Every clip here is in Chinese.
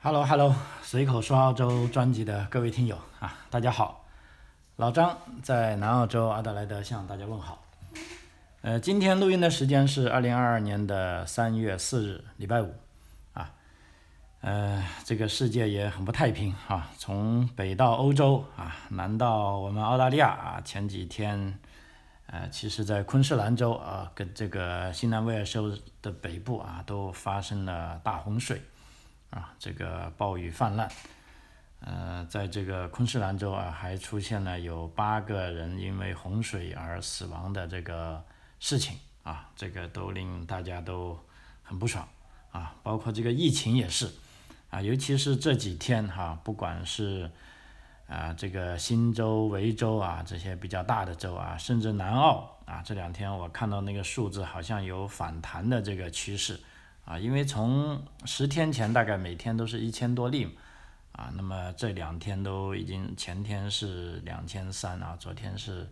Hello Hello，随口说澳洲专辑的各位听友啊，大家好，老张在南澳洲阿德莱德向大家问好。呃，今天录音的时间是二零二二年的三月四日，礼拜五啊。呃，这个世界也很不太平啊，从北到欧洲啊，南到我们澳大利亚啊，前几天呃，其实在昆士兰州啊，跟这个新南威尔士州的北部啊，都发生了大洪水。啊，这个暴雨泛滥，呃，在这个昆士兰州啊，还出现了有八个人因为洪水而死亡的这个事情啊，这个都令大家都很不爽啊，包括这个疫情也是啊，尤其是这几天哈，不管是啊这个新州、维州啊这些比较大的州啊，甚至南澳啊，这两天我看到那个数字好像有反弹的这个趋势。啊，因为从十天前大概每天都是一千多例，啊，那么这两天都已经前天是两千三啊，昨天是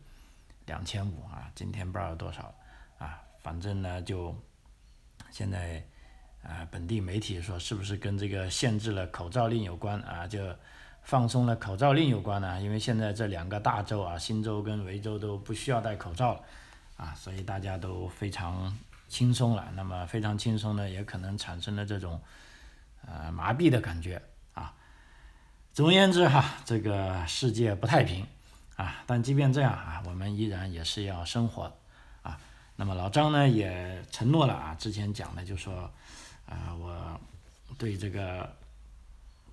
两千五啊，今天不知道多少啊，反正呢就现在啊本地媒体说是不是跟这个限制了口罩令有关啊，就放松了口罩令有关呢？因为现在这两个大洲啊，新州跟维州都不需要戴口罩了啊，所以大家都非常。轻松了，那么非常轻松呢，也可能产生了这种呃麻痹的感觉啊。总而言之哈，这个世界不太平啊，但即便这样啊，我们依然也是要生活啊。那么老张呢也承诺了啊，之前讲的就说啊，我对这个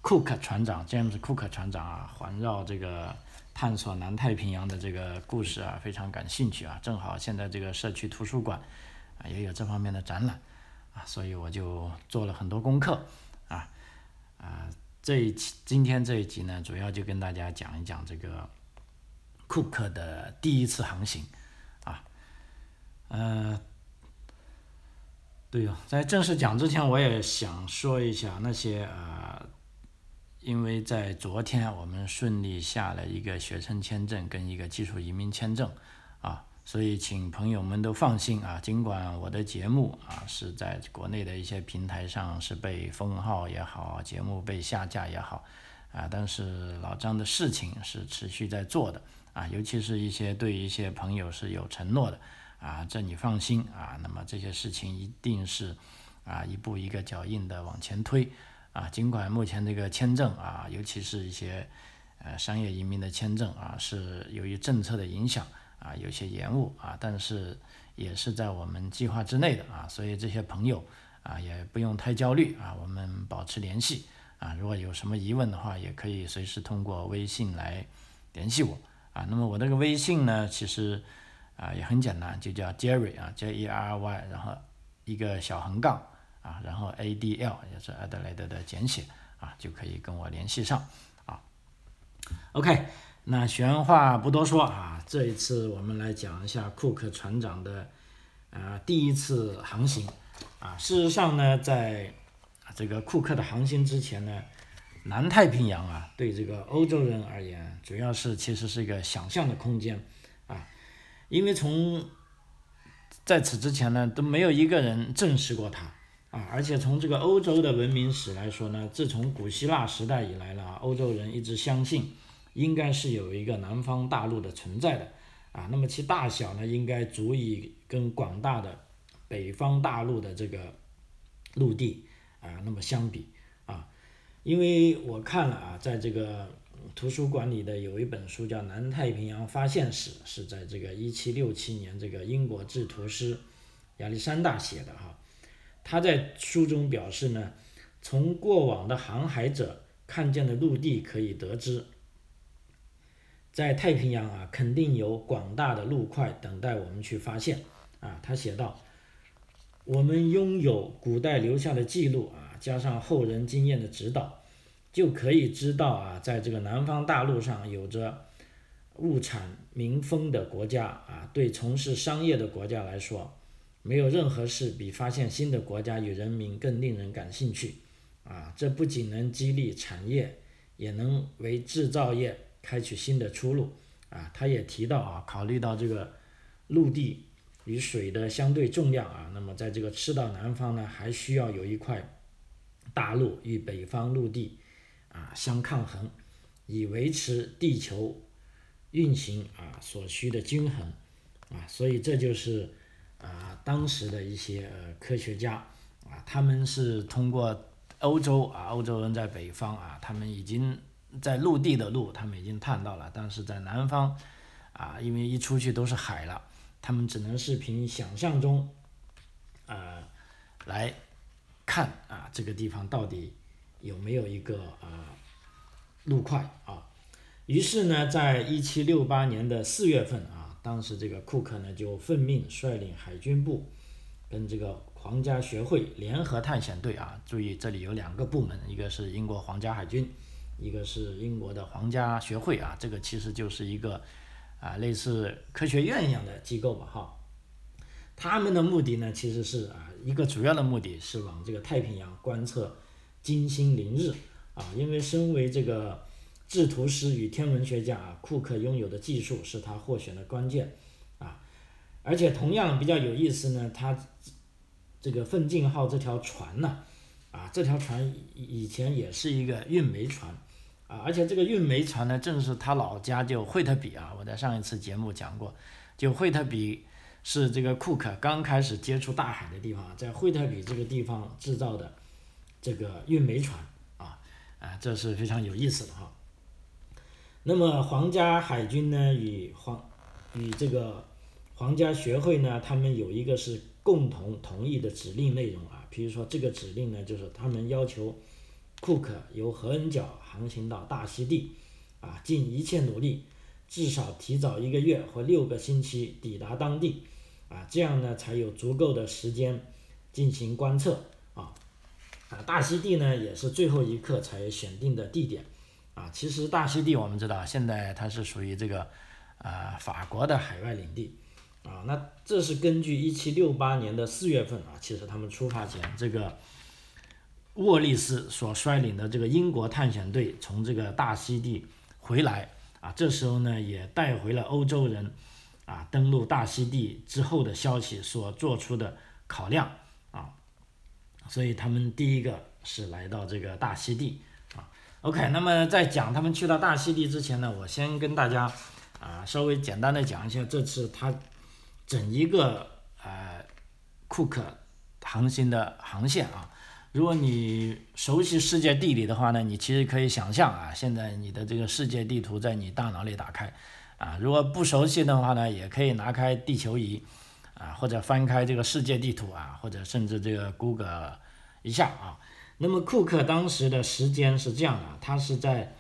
库克船长 James Cook 船长啊，环绕这个探索南太平洋的这个故事啊，非常感兴趣啊。正好现在这个社区图书馆。也有这方面的展览，啊，所以我就做了很多功课，啊，啊，这一期今天这一集呢，主要就跟大家讲一讲这个库克的第一次航行，啊，呃，对哦，在正式讲之前，我也想说一下那些呃，因为在昨天我们顺利下了一个学生签证跟一个技术移民签证，啊。所以，请朋友们都放心啊！尽管我的节目啊是在国内的一些平台上是被封号也好，节目被下架也好，啊，但是老张的事情是持续在做的啊，尤其是一些对一些朋友是有承诺的啊，这你放心啊。那么这些事情一定是啊一步一个脚印的往前推啊。尽管目前这个签证啊，尤其是一些呃商业移民的签证啊，是由于政策的影响。啊，有些延误啊，但是也是在我们计划之内的啊，所以这些朋友啊也不用太焦虑啊，我们保持联系啊，如果有什么疑问的话，也可以随时通过微信来联系我啊。那么我这个微信呢，其实啊也很简单，就叫 Jerry 啊，J E R Y，然后一个小横杠啊，然后 A D L 也是阿德莱德的简写啊，就可以跟我联系上啊。OK。那闲话不多说啊，这一次我们来讲一下库克船长的呃第一次航行啊。事实上呢，在这个库克的航行之前呢，南太平洋啊，对这个欧洲人而言，主要是其实是一个想象的空间啊，因为从在此之前呢，都没有一个人证实过它啊，而且从这个欧洲的文明史来说呢，自从古希腊时代以来呢，欧洲人一直相信。应该是有一个南方大陆的存在的，啊，那么其大小呢，应该足以跟广大的北方大陆的这个陆地啊，那么相比啊，因为我看了啊，在这个图书馆里的有一本书叫《南太平洋发现史》，是在这个一七六七年这个英国制图师亚历山大写的哈，他在书中表示呢，从过往的航海者看见的陆地可以得知。在太平洋啊，肯定有广大的陆块等待我们去发现啊。他写道：“我们拥有古代留下的记录啊，加上后人经验的指导，就可以知道啊，在这个南方大陆上有着物产民丰的国家啊。对从事商业的国家来说，没有任何事比发现新的国家与人民更令人感兴趣啊。这不仅能激励产业，也能为制造业。”开启新的出路啊！他也提到啊，考虑到这个陆地与水的相对重量啊，那么在这个赤道南方呢，还需要有一块大陆与北方陆地啊相抗衡，以维持地球运行啊所需的均衡啊，所以这就是啊当时的一些呃科学家啊，他们是通过欧洲啊欧洲人在北方啊，他们已经在陆地的路他们已经探到了，但是在南方啊，因为一出去都是海了，他们只能是凭想象中呃来。看啊，这个地方到底有没有一个啊陆块啊？于是呢，在一七六八年的四月份啊，当时这个库克呢就奉命率领海军部跟这个皇家学会联合探险队啊，注意这里有两个部门，一个是英国皇家海军，一个是英国的皇家学会啊，这个其实就是一个啊类似科学院一样的机构吧哈。他们的目的呢，其实是啊。一个主要的目的是往这个太平洋观测金星凌日啊，因为身为这个制图师与天文学家啊，库克拥有的技术是他获选的关键啊，而且同样比较有意思呢，他这个奋进号这条船呢啊，这条船以前也是一个运煤船而且这个运煤船呢，正是他老家就惠特比啊，我在上一次节目讲过，就惠特比。是这个库克刚开始接触大海的地方，在惠特比这个地方制造的这个运煤船啊，啊，这是非常有意思的哈。那么皇家海军呢，与皇与这个皇家学会呢，他们有一个是共同同意的指令内容啊，比如说这个指令呢，就是他们要求库克由合恩角航行到大溪地，啊，尽一切努力，至少提早一个月或六个星期抵达当地。啊，这样呢才有足够的时间进行观测啊。啊，大溪地呢也是最后一刻才选定的地点啊。其实大溪地我们知道，现在它是属于这个啊法国的海外领地啊。那这是根据一七六八年的四月份啊，其实他们出发前，这个沃利斯所率领的这个英国探险队从这个大溪地回来啊，这时候呢也带回了欧洲人。啊，登陆大溪地之后的消息所做出的考量啊，所以他们第一个是来到这个大溪地啊。OK，那么在讲他们去到大溪地之前呢，我先跟大家啊稍微简单的讲一下这次他整一个呃库克航行的航线啊。如果你熟悉世界地理的话呢，你其实可以想象啊，现在你的这个世界地图在你大脑里打开。啊，如果不熟悉的话呢，也可以拿开地球仪，啊，或者翻开这个世界地图啊，或者甚至这个 Google 一下啊。那么库克当时的时间是这样的，他是在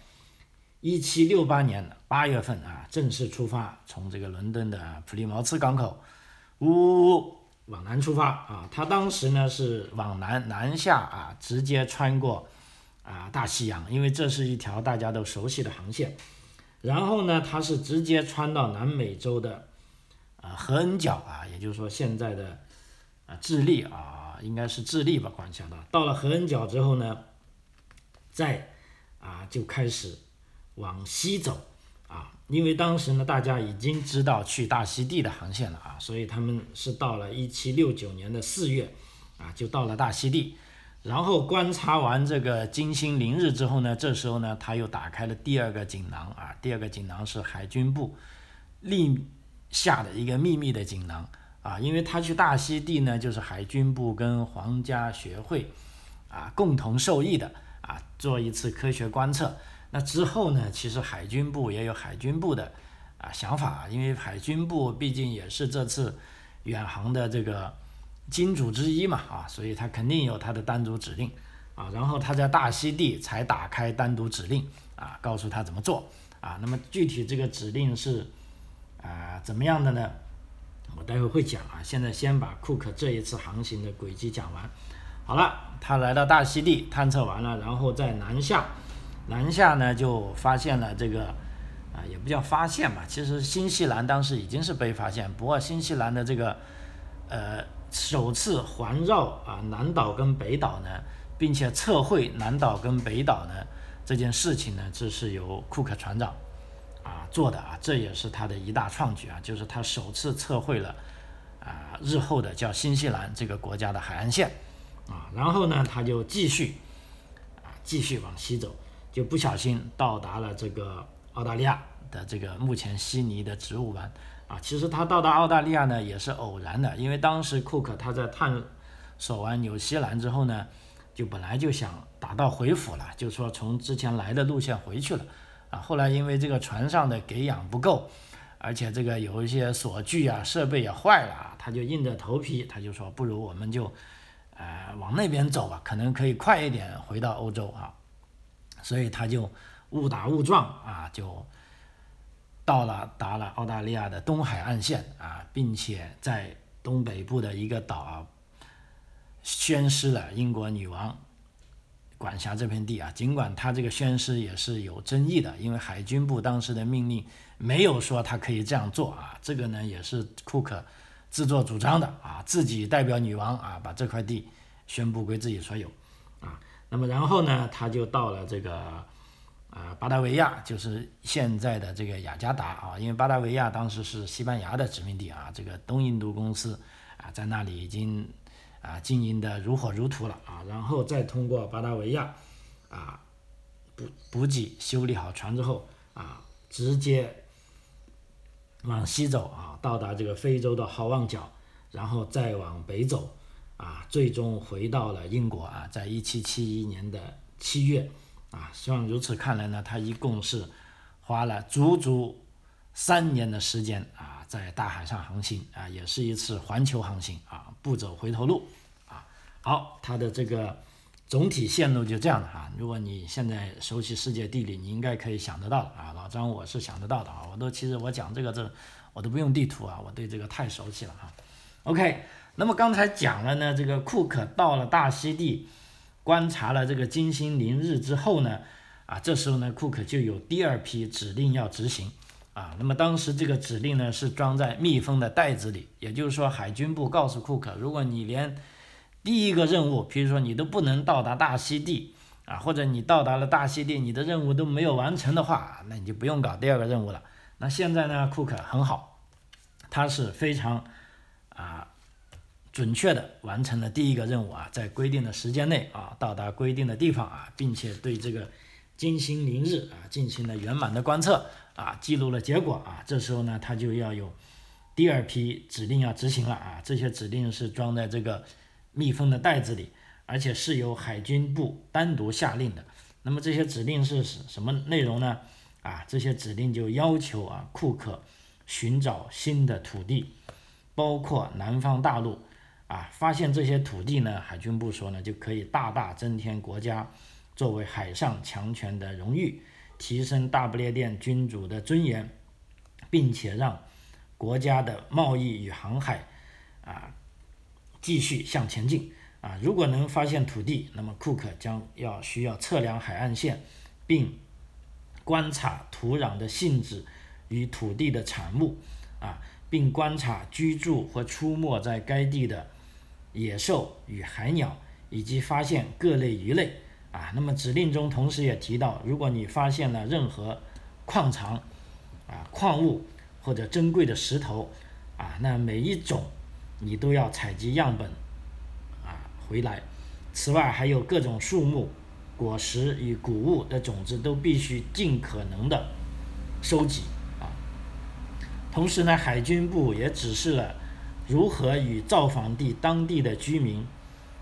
一七六八年八月份啊，正式出发，从这个伦敦的普利茅茨港口，呜呜呜往南出发啊。他当时呢是往南南下啊，直接穿过啊大西洋，因为这是一条大家都熟悉的航线。然后呢，他是直接穿到南美洲的啊合恩角啊，也就是说现在的啊智利啊，应该是智利吧，管辖的。到了合恩角之后呢，再啊就开始往西走，因为当时呢大家已经知道去大溪地的航线了啊，所以他们是到了一七六九年的四月啊，就到了大溪地。然后观察完这个金星凌日之后呢，这时候呢，他又打开了第二个锦囊啊，第二个锦囊是海军部立下的一个秘密的锦囊啊，因为他去大溪地呢，就是海军部跟皇家学会啊共同受益的啊，做一次科学观测。那之后呢，其实海军部也有海军部的啊想法，因为海军部毕竟也是这次远航的这个。金主之一嘛，啊，所以他肯定有他的单独指令，啊，然后他在大溪地才打开单独指令，啊，告诉他怎么做，啊，那么具体这个指令是啊怎么样的呢？我待会会讲啊，现在先把库克这一次航行的轨迹讲完。好了，他来到大溪地探测完了，然后在南下，南下呢就发现了这个啊，也不叫发现吧，其实新西兰当时已经是被发现，不过新西兰的这个呃。首次环绕啊南岛跟北岛呢，并且测绘南岛跟北岛呢这件事情呢，这是由库克船长啊做的啊，这也是他的一大创举啊，就是他首次测绘了啊日后的叫新西兰这个国家的海岸线啊，然后呢他就继续啊继续往西走，就不小心到达了这个澳大利亚的这个目前悉尼的植物湾啊。其实他到达澳大利亚呢也是偶然的，因为当时库克他在探索完纽西兰之后呢，就本来就想打道回府了，就说从之前来的路线回去了啊。后来因为这个船上的给养不够。而且这个有一些锁具啊、设备也坏了，他就硬着头皮，他就说不如我们就，呃，往那边走吧，可能可以快一点回到欧洲啊。所以他就误打误撞啊，就到了达了澳大利亚的东海岸线啊，并且在东北部的一个岛啊，宣誓了英国女王管辖这片地啊。尽管他这个宣誓也是有争议的，因为海军部当时的命令。没有说他可以这样做啊，这个呢也是库克自作主张的啊，自己代表女王啊，把这块地宣布归自己所有。那么然后呢，他就到了这个啊巴达维亚，就是现在的这个雅加达啊，因为巴达维亚当时是西班牙的殖民地啊，这个东印度公司啊在那里已经啊经营的如火如荼了啊，然后再通过巴达维亚啊补补给修理好船之后啊，直接。往西走啊，到达这个非洲的好望角，然后再往北走，啊，最终回到了英国啊，在一七七一年的七月，啊，希望如此看来呢，他一共是花了足足三年的时间啊，在大海上航行啊，也是一次环球航行啊，不走回头路啊。好，他的这个。总体线路就这样的哈，如果你现在熟悉世界地理，你应该可以想得到啊。老张我是想得到的啊，我都其实我讲这个这我都不用地图啊，我对这个太熟悉了哈。OK，那么刚才讲了呢，这个库克到了大溪地，观察了这个金星凌日之后呢，啊，这时候呢库克就有第二批指令要执行啊。那么当时这个指令呢是装在密封的袋子里，也就是说海军部告诉库克，如果你连第一个任务，比如说你都不能到达大溪地啊，或者你到达了大溪地，你的任务都没有完成的话，那你就不用搞第二个任务了。那现在呢，库克很好，他是非常啊准确的完成了第一个任务啊，在规定的时间内啊到达规定的地方啊，并且对这个金星凌日啊进行了圆满的观测啊，记录了结果啊。这时候呢，他就要有第二批指令要执行了啊，这些指令是装在这个。密封的袋子里，而且是由海军部单独下令的。那么这些指令是什么内容呢？啊，这些指令就要求啊，库克寻找新的土地，包括南方大陆。啊，发现这些土地呢，海军部说呢，就可以大大增添国家作为海上强权的荣誉，提升大不列颠君主的尊严，并且让国家的贸易与航海啊。继续向前进啊！如果能发现土地，那么库克将要需要测量海岸线，并观察土壤的性质与土地的产物啊，并观察居住或出没在该地的野兽与海鸟，以及发现各类鱼类啊。那么指令中同时也提到，如果你发现了任何矿藏啊、矿物或者珍贵的石头啊，那每一种。你都要采集样本，啊，回来。此外，还有各种树木、果实与谷物的种子都必须尽可能的收集。同时呢，海军部也指示了如何与造访地当地的居民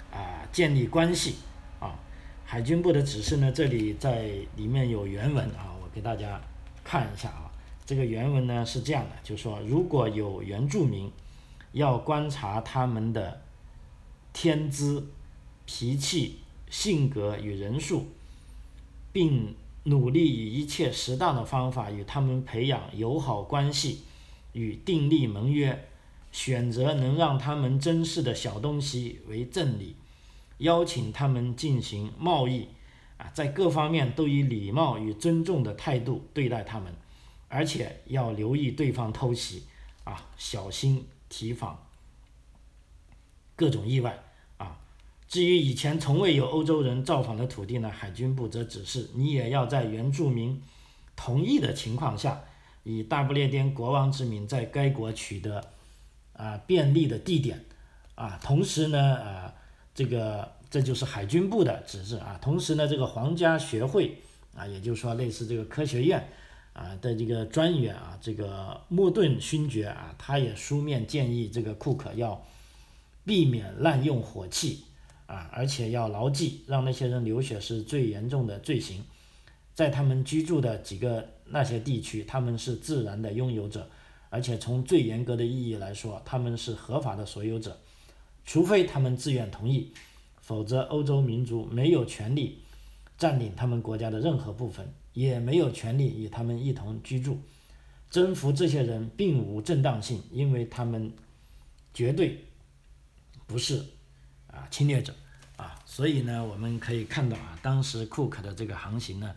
啊建立关系啊。海军部的指示呢，这里在里面有原文啊，我给大家看一下啊。这个原文呢是这样的，就是说如果有原住民。要观察他们的天资、脾气、性格与人数，并努力以一切适当的方法与他们培养友好关系，与订立盟约，选择能让他们珍视的小东西为赠礼，邀请他们进行贸易，啊，在各方面都以礼貌与尊重的态度对待他们，而且要留意对方偷袭，啊，小心。提防各种意外啊！至于以前从未有欧洲人造访的土地呢，海军部则指示你也要在原住民同意的情况下，以大不列颠国王之名在该国取得啊便利的地点啊。同时呢，啊，这个这就是海军部的指示啊。同时呢，这个皇家学会啊，也就是说类似这个科学院啊的这个专员啊，这个莫顿勋爵啊，他也书面建议这个库克要避免滥用火器啊，而且要牢记，让那些人流血是最严重的罪行。在他们居住的几个那些地区，他们是自然的拥有者，而且从最严格的意义来说，他们是合法的所有者，除非他们自愿同意，否则欧洲民族没有权利占领他们国家的任何部分，也没有权利与他们一同居住。征服这些人并无正当性，因为他们绝对不是啊侵略者啊，所以呢，我们可以看到啊，当时库克的这个航行呢。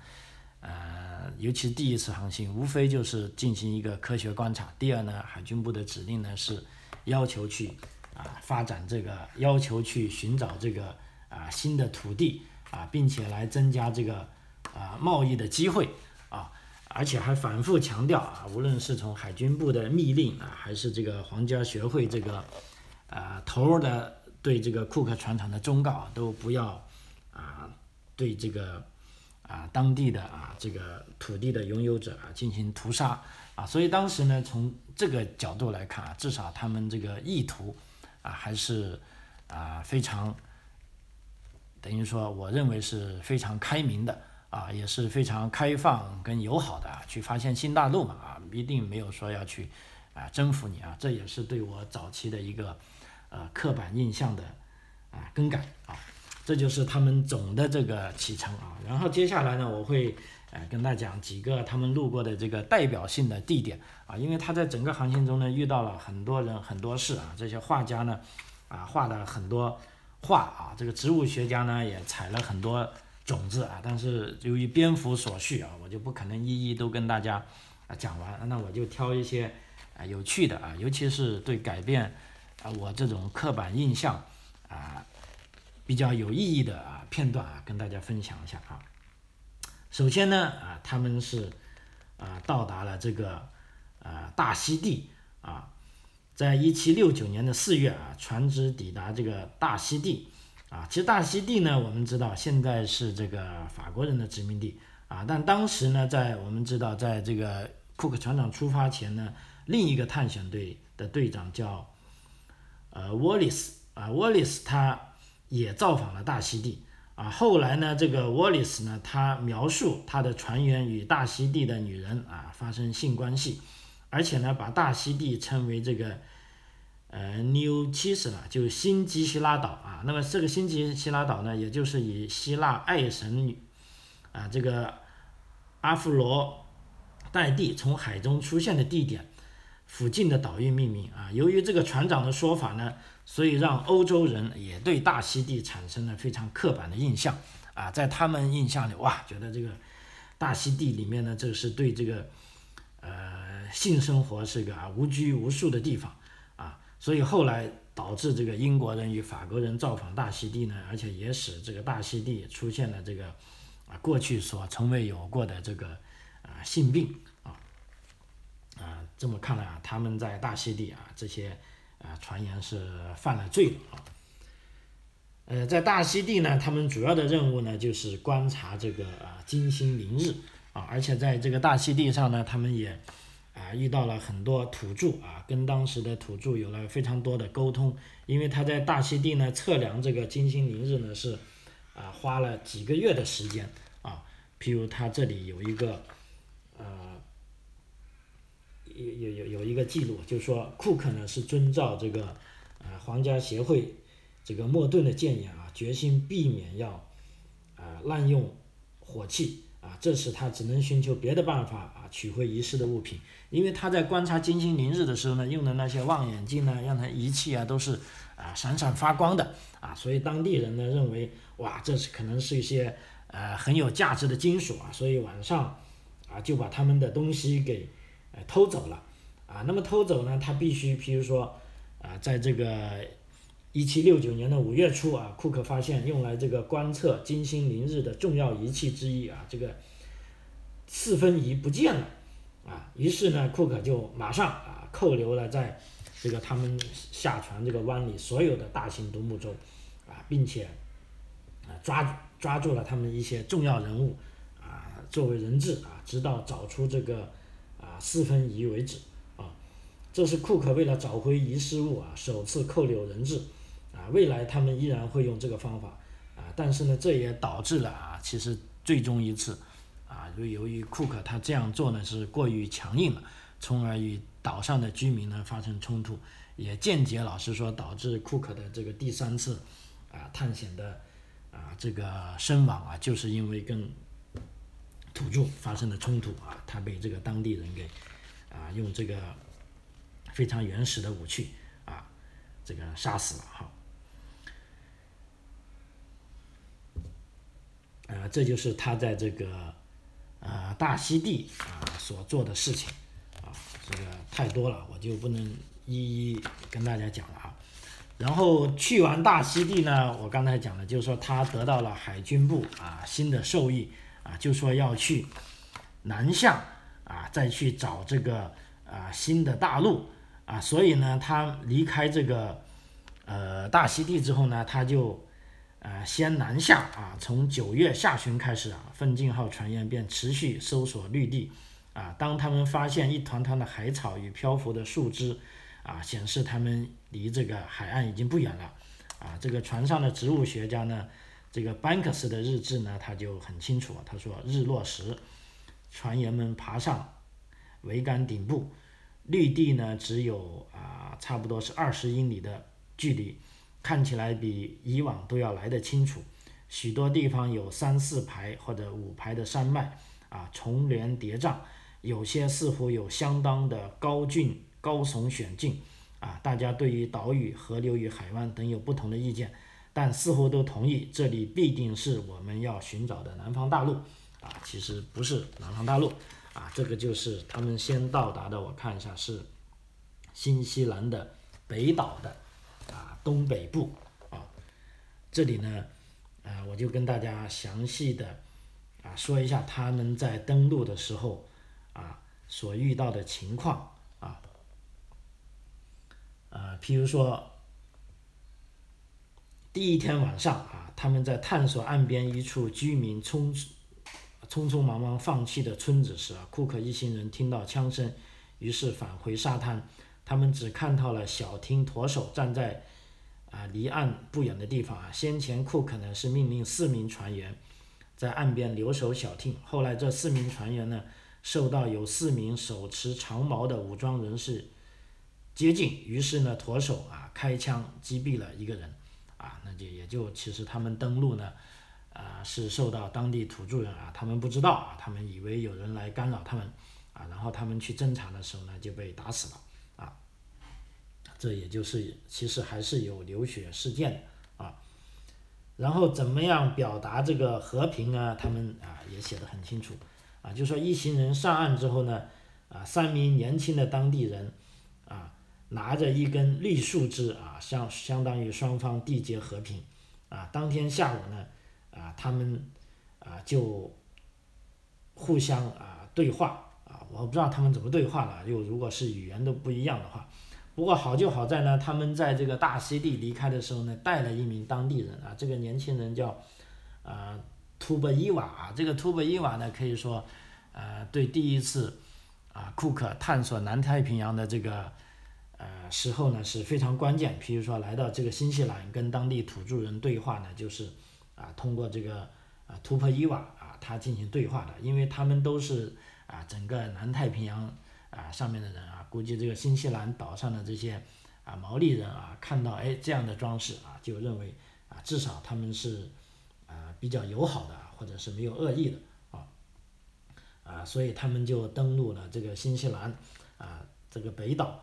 呃，尤其第一次航行，无非就是进行一个科学观察。第二呢，海军部的指令呢是要求去啊发展这个，要求去寻找这个啊新的土地啊，并且来增加这个啊贸易的机会啊，而且还反复强调啊，无论是从海军部的密令啊，还是这个皇家学会这个啊头的对这个库克船厂的忠告，都不要啊对这个。啊，当地的啊，这个土地的拥有者啊，进行屠杀啊，所以当时呢，从这个角度来看啊，至少他们这个意图啊，还是啊非常，等于说，我认为是非常开明的啊，也是非常开放跟友好的啊，去发现新大陆嘛啊，一定没有说要去啊征服你啊，这也是对我早期的一个呃刻板印象的啊更改啊。这就是他们总的这个启程啊，然后接下来呢，我会呃跟大家讲几个他们路过的这个代表性的地点啊，因为他在整个航行中呢遇到了很多人很多事啊，这些画家呢啊画了很多画啊，这个植物学家呢也采了很多种子啊，但是由于篇幅所需啊，我就不可能一一都跟大家啊讲完，那我就挑一些啊有趣的啊，尤其是对改变啊我这种刻板印象啊。比较有意义的啊片段啊，跟大家分享一下啊。首先呢啊，他们是啊到达了这个啊大溪地啊，在一七六九年的四月啊，船只抵达这个大溪地啊。其实大溪地呢，我们知道现在是这个法国人的殖民地啊，但当时呢，在我们知道，在这个库克船长出发前呢，另一个探险队的队长叫呃沃利斯啊，沃利斯他。也造访了大溪地。啊，后来呢，这个沃利斯呢，他描述他的船员与大溪地的女人啊发生性关系，而且呢，把大溪地称为这个呃 New c h i s l a 就是新基希拉岛。啊。那么这个新基希拉岛呢，也就是以希腊爱神女啊这个阿芙罗代蒂从海中出现的地点。附近的岛屿命名啊。由于这个船长的说法呢。所以让欧洲人也对大溪地产生了非常刻板的印象啊，在他们印象里，哇，觉得这个大溪地里面呢，这是对这个呃性生活是个无拘无束的地方啊，所以后来导致这个英国人与法国人造访大溪地呢，而且也使这个大溪地出现了这个啊过去所从未有过的这个啊性病啊，这么看来啊，他们在大溪地啊这些。啊，传言是犯了罪了啊。呃，在大溪地呢，他们主要的任务呢就是观察这个啊金星凌日啊，而且在这个大溪地上呢，他们也啊遇到了很多土著啊，跟当时的土著有了非常多的沟通，因为他在大溪地呢测量这个金星凌日呢是啊花了几个月的时间啊，譬如他这里有一个。有有有有一个记录，就是说库克呢是遵照这个，呃皇家协会这个莫顿的建议啊，决心避免要，啊滥用火器啊，这时他只能寻求别的办法啊取回遗失的物品，因为他在观察金星凌日的时候呢，用的那些望远镜呢，让他仪器啊都是啊闪闪发光的啊，所以当地人呢认为哇，这是可能是一些呃很有价值的金属啊，所以晚上啊就把他们的东西给。偷走了，啊，那么偷走呢？他必须，譬如说，啊，在这个一七六九年的五月初啊，库克发现用来这个观测金星凌日的重要仪器之一啊，这个四分仪不见了，啊，于是呢，库克就马上啊扣留了在这个他们下船这个湾里所有的大型独木舟，啊，并且啊抓抓住了他们一些重要人物啊作为人质啊，直到找出这个四分仪为止啊。这是库克为了找回遗失物啊首次扣留人质啊，未来他们依然会用这个方法啊，但是呢，这也导致了啊，其实最终一次啊，就由于库克他这样做呢是过于强硬了，从而与岛上的居民呢发生冲突。也间接老实说导致库克的这个第三次啊探险的啊这个身亡啊，就是因为跟土著发生的冲突啊，他被这个当地人给啊用这个非常原始的武器啊这个杀死了哈。啊，这就是他在这个啊大溪地啊所做的事情啊，这个太多了，我就不能。一一跟大家讲了啊，然后去完大溪地呢，我刚才讲了，就是说他得到了海军部啊新的授意啊，就说要去南下啊，再去找这个啊新的大陆啊，所以呢，他离开这个呃大溪地之后呢，他就呃先南下啊，从九月下旬开始啊，奋进号船员便持续搜索绿地啊，当他们发现一团团的海草与漂浮的树枝。啊，显示他们离这个海岸已经不远了。啊，这个船上的植物学家呢，这个班克斯的日志呢，他就很清楚。他说，日落时，船员们爬上桅杆顶部，绿地呢只有啊，差不多是二十英里的距离，看起来比以往都要来得清楚。许多地方有三四排或者五排的山脉，啊，重连叠嶂，有些似乎有相当的高峻。高耸险峻，啊，大家对于岛屿、河流与海湾等有不同的意见，但似乎都同意这里必定是我们要寻找的南方大陆，啊，其实不是南方大陆，啊，这个就是他们先到达的，我看一下是新西兰的北岛的啊东北部，啊，这里呢，啊，我就跟大家详细的啊说一下他们在登陆的时候啊所遇到的情况。啊，譬如说，第一天晚上啊，他们在探索岸边一处居民匆匆匆忙忙放弃的村子时啊，库克一行人听到枪声，于是返回沙滩。他们只看到了小汀驼手站在啊离岸不远的地方啊。先前库克呢是命令四名船员在岸边留守小汀，后来这四名船员呢受到有四名手持长矛的武装人士。接近，于是呢，驼手啊开枪击毙了一个人，也，也就其实他们登陆呢，啊是受到当地土著人啊，他们不知道啊，他们以为有人来干扰他们，啊，然后他们去侦查的时候呢就被打死了，啊，这也就是其实还是有流血事件的啊，然后怎么样表达这个和平呢？他们啊也写的很清楚，啊，就说一行人上岸之后呢，啊，三名年轻的当地人。拿着一根绿树枝啊，相相当于双方缔结和平，啊，当天下午呢，啊，他们啊就互相啊对话。啊，我不知道他们怎么对话了，又如果是语言都不一样的话，不过好就好在呢，他们在这个大溪地离开的时候呢，带了一名当地人啊，这个年轻人叫啊图布伊瓦，这个图布伊瓦呢，可以说呃对第一次啊库克探索南太平洋的这个。呃，时候呢是非常关键。比如说来到这个新西兰跟当地土著人对话呢，就是啊通过这个啊图珀伊瓦啊他进行对话的，因为他们都是啊整个南太平洋啊上面的人啊，估计这个新西兰岛上的这些啊毛利人啊看到哎这样的装饰啊，就认为啊至少他们是啊比较友好的，或者是没有恶意的啊啊，所以他们就登陆了这个新西兰啊这个北岛。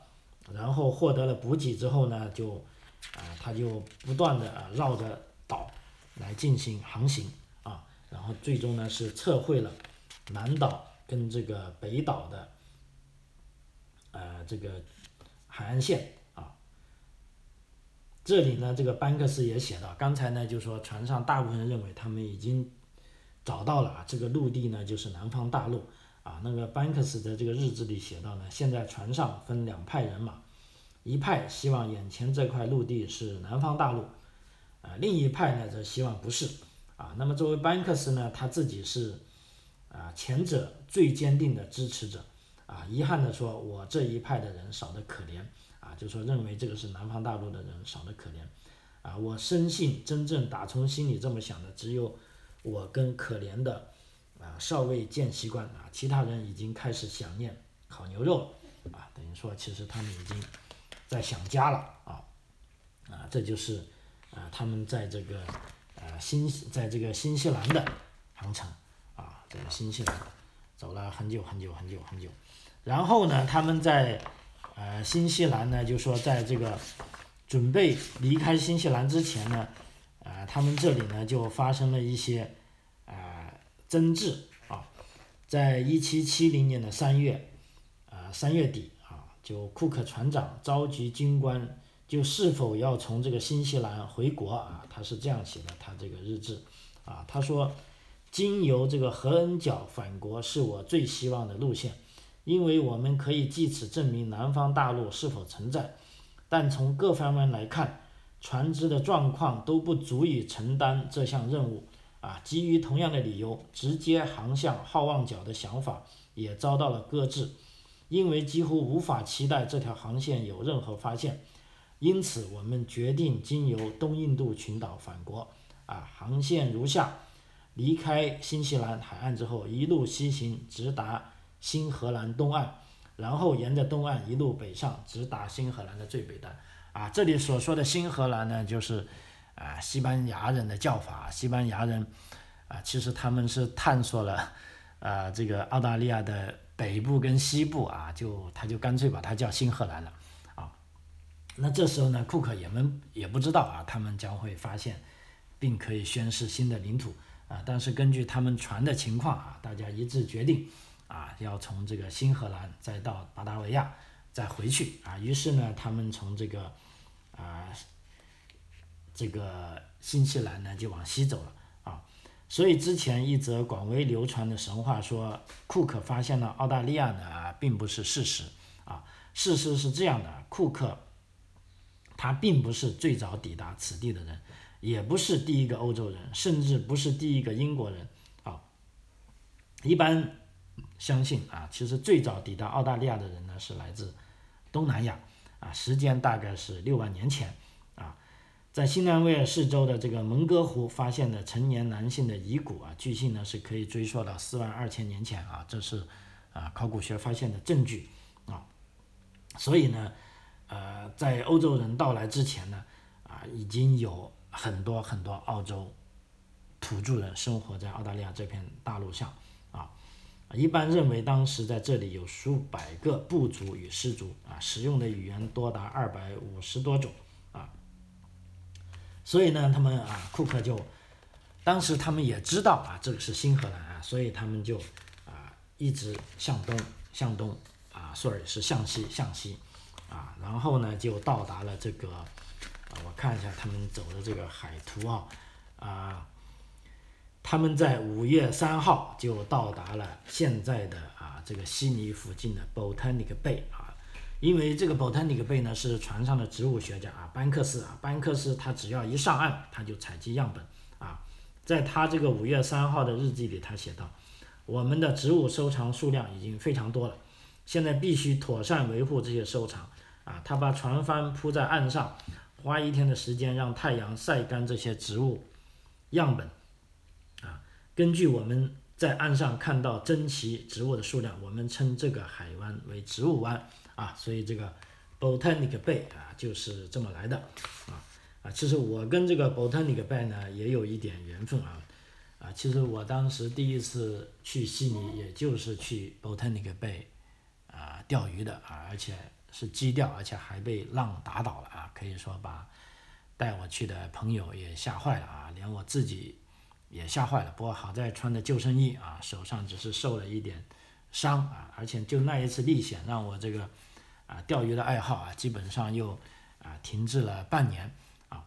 然后获得了补给之后呢，就，啊，他就不断的啊绕着岛来进行航行啊，然后最终呢是测绘了南岛跟这个北岛的，呃这个海岸线啊。这里呢，这个班克斯也写到，刚才呢就说船上大部分人认为他们已经找到了啊，这个陆地呢就是南方大陆。啊，那个班克斯的这个日志里写到呢，现在船上分两派人马，一派希望眼前这块陆地是南方大陆，啊，另一派呢则希望不是，啊。那么作为班克斯呢，他自己是啊前者最坚定的支持者啊。遗憾的说，我这一派的人少得可怜啊，就说认为这个是南方大陆的人少得可怜啊。我深信真正打从心里这么想的只有我跟可怜的啊少尉见习官啊，其他人已经开始想念烤牛肉了啊，等于说其实他们已经在想家了啊啊，这就是啊他们在这个。呃，新在这个新西兰的航程啊，这个新西兰走了很久很久很久很久，然后呢，他们在呃新西兰呢，就说在这个准备离开新西兰之前呢，呃，他们这里呢就发生了一些呃争执啊，在一七七零年的三月，呃三月底，就库克船长召集军官。就是否要从这个新西兰回国啊？他是这样写的，他这个日志，啊，他说，经由这个何恩角返国是我最希望的路线，因为我们可以借此证明南方大陆是否存在，但从各方面来看，船只的状况都不足以承担这项任务，啊，基于同样的理由，直接航向好望角的想法也遭到了搁置，因为几乎无法期待这条航线有任何发现。因此，我们决定经由东印度群岛返国。啊，航线如下：离开新西兰海岸之后，一路西行，直达新荷兰东岸，然后沿着东岸一路北上，直达新荷兰的最北端。啊，这里所说的新荷兰呢，就是啊西班牙人的叫法。西班牙人啊，其实他们是探索了啊这个澳大利亚的北部跟西部啊，就他就干脆把它叫新荷兰了。啊那这时候呢，库克也们也不知道啊，他们将会发现，并可以宣示新的领土啊。但是根据他们船的情况啊，大家一致决定啊，要从这个新荷兰再到巴达维亚再回去啊。于是呢，他们从这个啊这个新西兰呢就往西走了。所以之前一则广为流传的神话说库克发现了澳大利亚呢，并不是事实啊。事实是这样的，库克。他并不是最早抵达此地的人，也不是第一个欧洲人，甚至不是第一个英国人啊。一般相信啊，其实最早抵达澳大利亚的人呢是来自东南亚啊，时间大概是六万年前，在新南威尔士州的这个蒙哥湖发现的成年男性的遗骨啊，据信呢是可以追溯到四万二千年前啊，这是啊考古学发现的证据啊，所以呢。呃，在欧洲人到来之前呢，啊，已经有很多很多澳洲土著人生活在澳大利亚这片大陆上，啊，一般认为当时在这里有数百个部族与氏族，啊，使用的语言多达二百五十多种，所以呢，他们啊，库克就，当时他们也知道啊，这个是新荷兰啊，所以他们就啊，一直向东向东，啊，sorry 是向西向西。啊，然后呢，就到达了这个，啊，我看一下他们走的这个海图啊，啊，他们在五月三号就到达了现在的啊这个悉尼附近的 Botanic Bay 啊，因为这个 Botanic Bay 呢是船上的植物学家啊班克斯啊班克斯他只要一上岸他就采集样本啊，在他这个五月三号的日记里他写道，我们的植物收藏数量已经非常多了，现在必须妥善维护这些收藏。啊，他把船帆铺在岸上，花一天的时间让太阳晒干这些植物样本。啊，根据我们在岸上看到珍奇植物的数量，我们称这个海湾为植物湾。啊，所以这个 Botanic Bay 啊就是这么来的。啊啊，其实我跟这个 Botanic Bay 呢也有一点缘分啊。啊，其实我当时第一次去悉尼，也就是去 Botanic Bay 啊钓鱼的啊，而且。是基调，而且还被浪打倒了啊！可以说把带我去的朋友也吓坏了啊，连我自己也吓坏了。不过好在穿的救生衣啊，手上只是受了一点伤啊，而且就那一次历险，让我这个啊钓鱼的爱好啊，基本上又啊停滞了半年啊。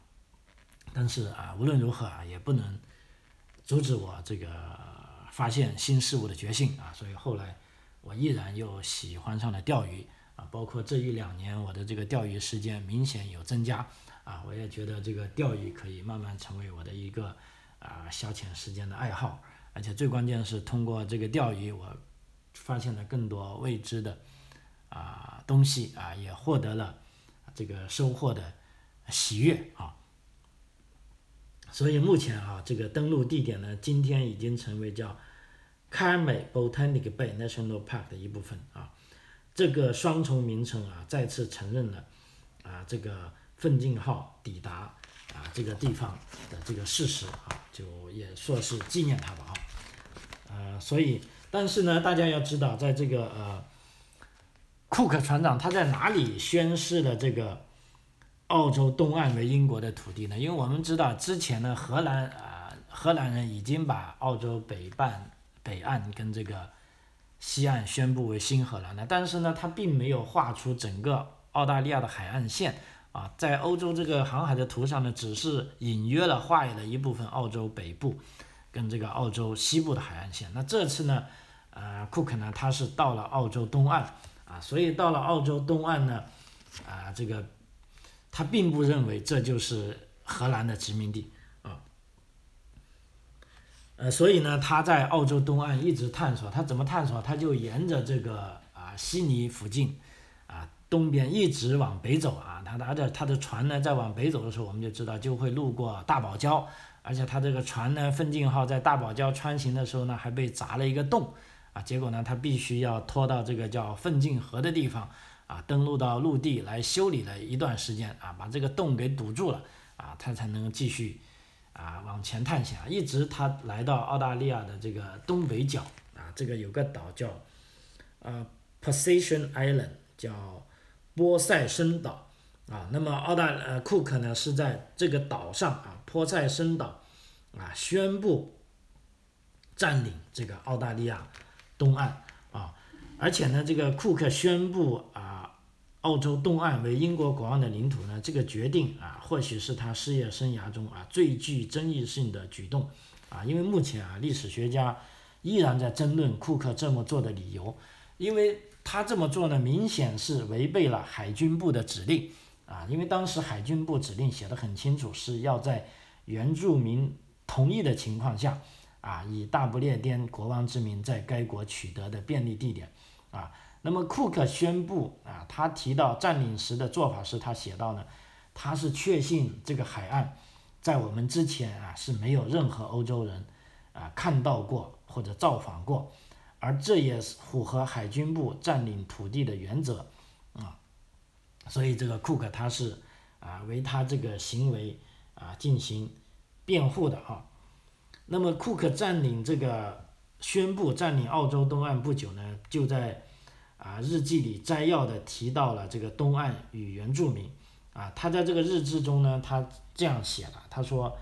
但是啊，无论如何啊，也不能阻止我这个发现新事物的决心啊。所以后来我依然又喜欢上了钓鱼。啊，包括这一两年，我的这个钓鱼时间明显有增加，啊，我也觉得这个钓鱼可以慢慢成为我的一个，啊消遣时间的爱好，而且最关键是通过这个钓鱼，我发现了更多未知的啊东西啊，也获得了这个收获的喜悦啊。所以目前啊，这个登陆地点呢，今天已经成为叫开美 Botanic Bay National Park 的一部分啊。这个双重名称啊，再次承认了啊这个奋进号抵达啊这个地方的这个事实啊，就也说是纪念它吧啊。呃，所以但是呢，大家要知道，在这个呃库克船长他在哪里宣誓了这个？澳洲东岸为英国的土地呢？因为我们知道之前呢，荷兰啊，荷兰人已经把澳洲北半北岸跟这个西岸宣布为新荷兰了，但是呢，他并没有画出整个澳大利亚的海岸线啊，在欧洲这个航海的图上呢，只是隐约了画了一部分澳洲北部跟这个澳洲西部的海岸线。那这次呢，呃，库克呢，他是到了澳洲东岸啊，所以到了澳洲东岸呢，啊，这个。他并不认为这就是荷兰的殖民地啊，呃，所以呢，他在澳洲东岸一直探索，他怎么探索？他就沿着这个啊悉尼附近啊东边一直往北走啊，他的而且他的船呢在往北走的时候，我们就知道就会路过大堡礁，而且他这个船呢奋进号在大堡礁穿行的时候呢还被砸了一个洞啊，结果呢他必须要拖到这个叫奋进河的地方。啊，登陆到陆地来修理了一段时间啊，把这个洞给堵住了啊，他才能继续啊往前探险啊，一直他来到澳大利亚的这个东北角啊，这个有个岛叫呃 Possession Island，叫波塞申岛啊。那么澳大呃库克呢是在这个岛上啊，波塞申岛啊宣布占领这个澳大利亚东岸啊，而且呢这个库克宣布啊。澳洲东岸为英国国王的领土呢？这个决定啊，或许是他事业生涯中啊最具争议性的举动啊，因为目前啊，历史学家依然在争论库克这么做的理由，因为他这么做呢，明显是违背了海军部的指令啊，因为当时海军部指令写的很清楚，是要在原住民同意的情况下啊，以大不列颠国王之名在该国取得的便利地点啊。那么库克宣布啊，他提到占领时的做法是他写到呢，他是确信这个海岸在我们之前啊是没有任何欧洲人啊看到过或者造访过，而这也是符合海军部占领土地的原则啊，所以这个库克他是啊为他这个行为啊进行辩护的啊。那么库克占领这个宣布占领澳洲东岸不久呢，就在啊，日记里摘要的提到了这个东岸与原住民，啊，他在这个日志中呢，他这样写了，他说，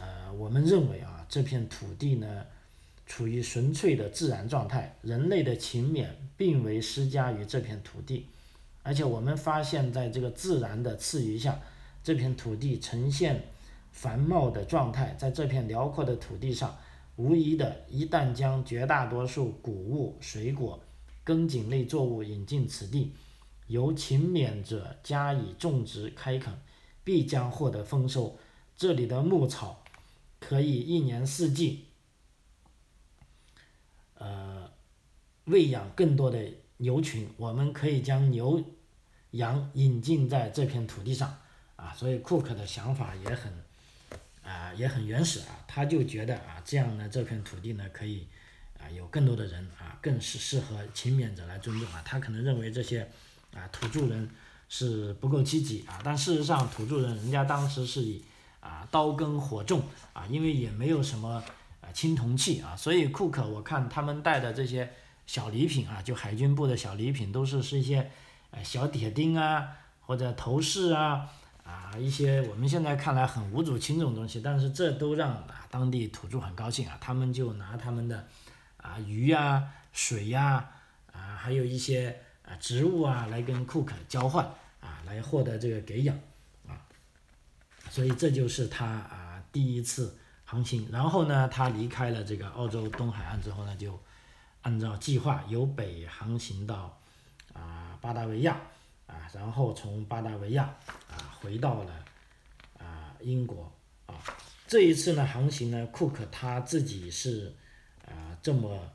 呃，我们认为啊，这片土地呢，处于纯粹的自然状态，人类的勤勉并未施加于这片土地，而且我们发现，在这个自然的赐予下，这片土地呈现繁茂的状态，在这片辽阔的土地上，无疑的，一旦将绝大多数谷物、水果。根茎类作物引进此地，由勤勉者加以种植开垦，必将获得丰收。这里的牧草可以一年四季，呃，喂养更多的牛群。我们可以将牛羊引进在这片土地上，啊，所以库克的想法也很，啊，也很原始啊。他就觉得啊，这样呢，这片土地呢，可以。啊，有更多的人啊，更是适合勤勉者来尊重啊。他可能认为这些啊土著人是不够积极啊，但事实上土著人人家当时是以啊刀耕火种啊，因为也没有什么啊青铜器啊，所以库克我看他们带的这些小礼品啊，就海军部的小礼品都是是一些呃小铁钉啊或者头饰啊啊一些我们现在看来很无足轻重的东西，但是这都让啊当地土著很高兴啊，他们就拿他们的。啊，鱼呀，水呀，啊，还有一些啊植物啊，来跟库克交换，啊，来获得这个给养，啊，所以这就是他啊第一次航行。然后呢，他离开了这个澳洲东海岸之后呢，就按照计划由北航行到啊巴达维亚，啊，然后从巴达维亚啊回到了啊英国，啊。这一次呢航行呢，库克他自己是啊这么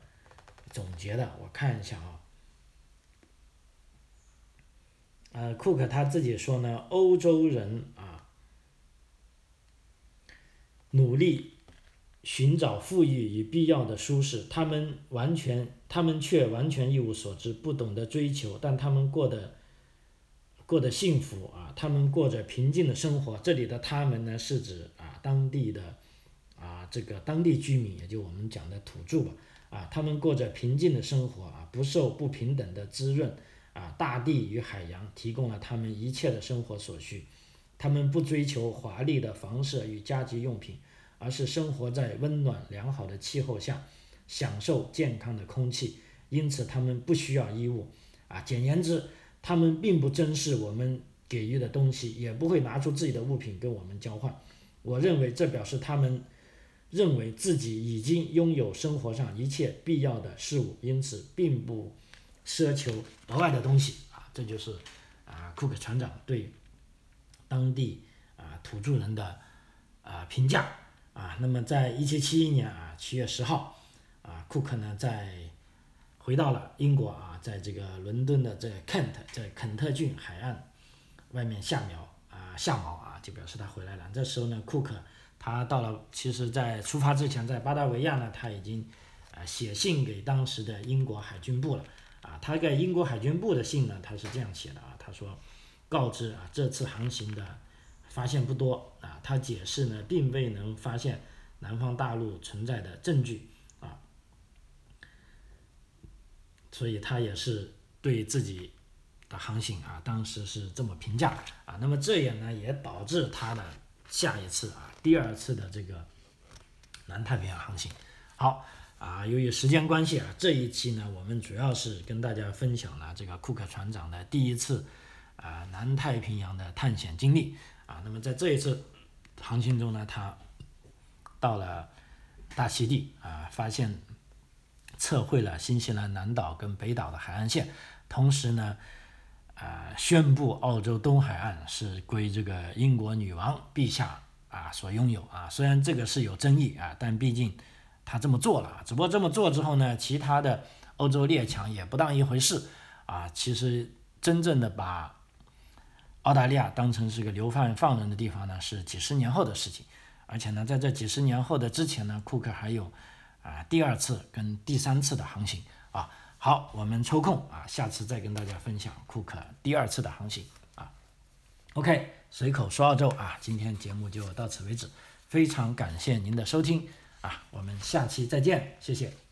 总结的，我看一下啊。呃，库克他自己说呢，欧洲人啊，努力寻找富裕与必要的舒适，他们完全，他们却完全一无所知，不懂得追求，但他们过得过得幸福啊，他们过着平静的生活。这里的他们呢，是指啊当地的啊这个当地居民，也就我们讲的土著吧，啊，他们过着平静的生活啊，不受不平等的滋润。啊，大地与海洋提供了他们一切的生活所需，他们不追求华丽的房舍与家居用品，而是生活在温暖良好的气候下，享受健康的空气，因此他们不需要衣物。啊，简言之，他们并不珍视我们给予的东西，也不会拿出自己的物品跟我们交换。我认为这表示他们认为自己已经拥有生活上一切必要的事物，因此并不。奢求额外的东西啊，这就是啊库克船长对当地啊土著人的啊评价啊。那么在一七七一年啊七月十号啊，库克呢在 回到了英国啊，在这个伦敦的这 Kent 在肯特郡海岸外面下锚啊下锚啊，就表示他回来了。这时候呢，库克他到了，其实在出发之前，在巴达维亚呢，他已经啊写信给当时的英国海军部了。啊，他给英国海军部的信呢，他是这样写的啊，他说，告知啊，这次航行的发现不多啊，他解释呢，并未能发现南方大陆存在的证据啊，所以他也是对自己的航行啊，当时是这么评价啊，那么这也呢，也导致他的下一次啊，第二次的这个南太平洋航行，好。啊，由于时间关系啊，这一期呢，我们主要是跟大家分享了这个库克船长的第一次啊南太平洋的探险经历啊。那么在这一次航行中呢，他到了大溪地啊，发现测绘了新西兰南岛跟北岛的海岸线，同时呢，啊宣布澳洲东海岸是归这个英国女王陛下啊所拥有啊。虽然这个是有争议啊，但毕竟。他这么做了，只不过这么做之后呢，其他的欧洲列强也不当一回事啊。其实真正的把澳大利亚当成是个流放放人的地方呢，是几十年后的事情。而且呢，在这几十年后的之前呢，库克还有啊第二次跟第三次的航行啊。好，我们抽空啊，下次再跟大家分享库克第二次的航行啊。OK，随口说澳洲啊，今天节目就到此为止，非常感谢您的收听。啊，我们下期再见，谢谢。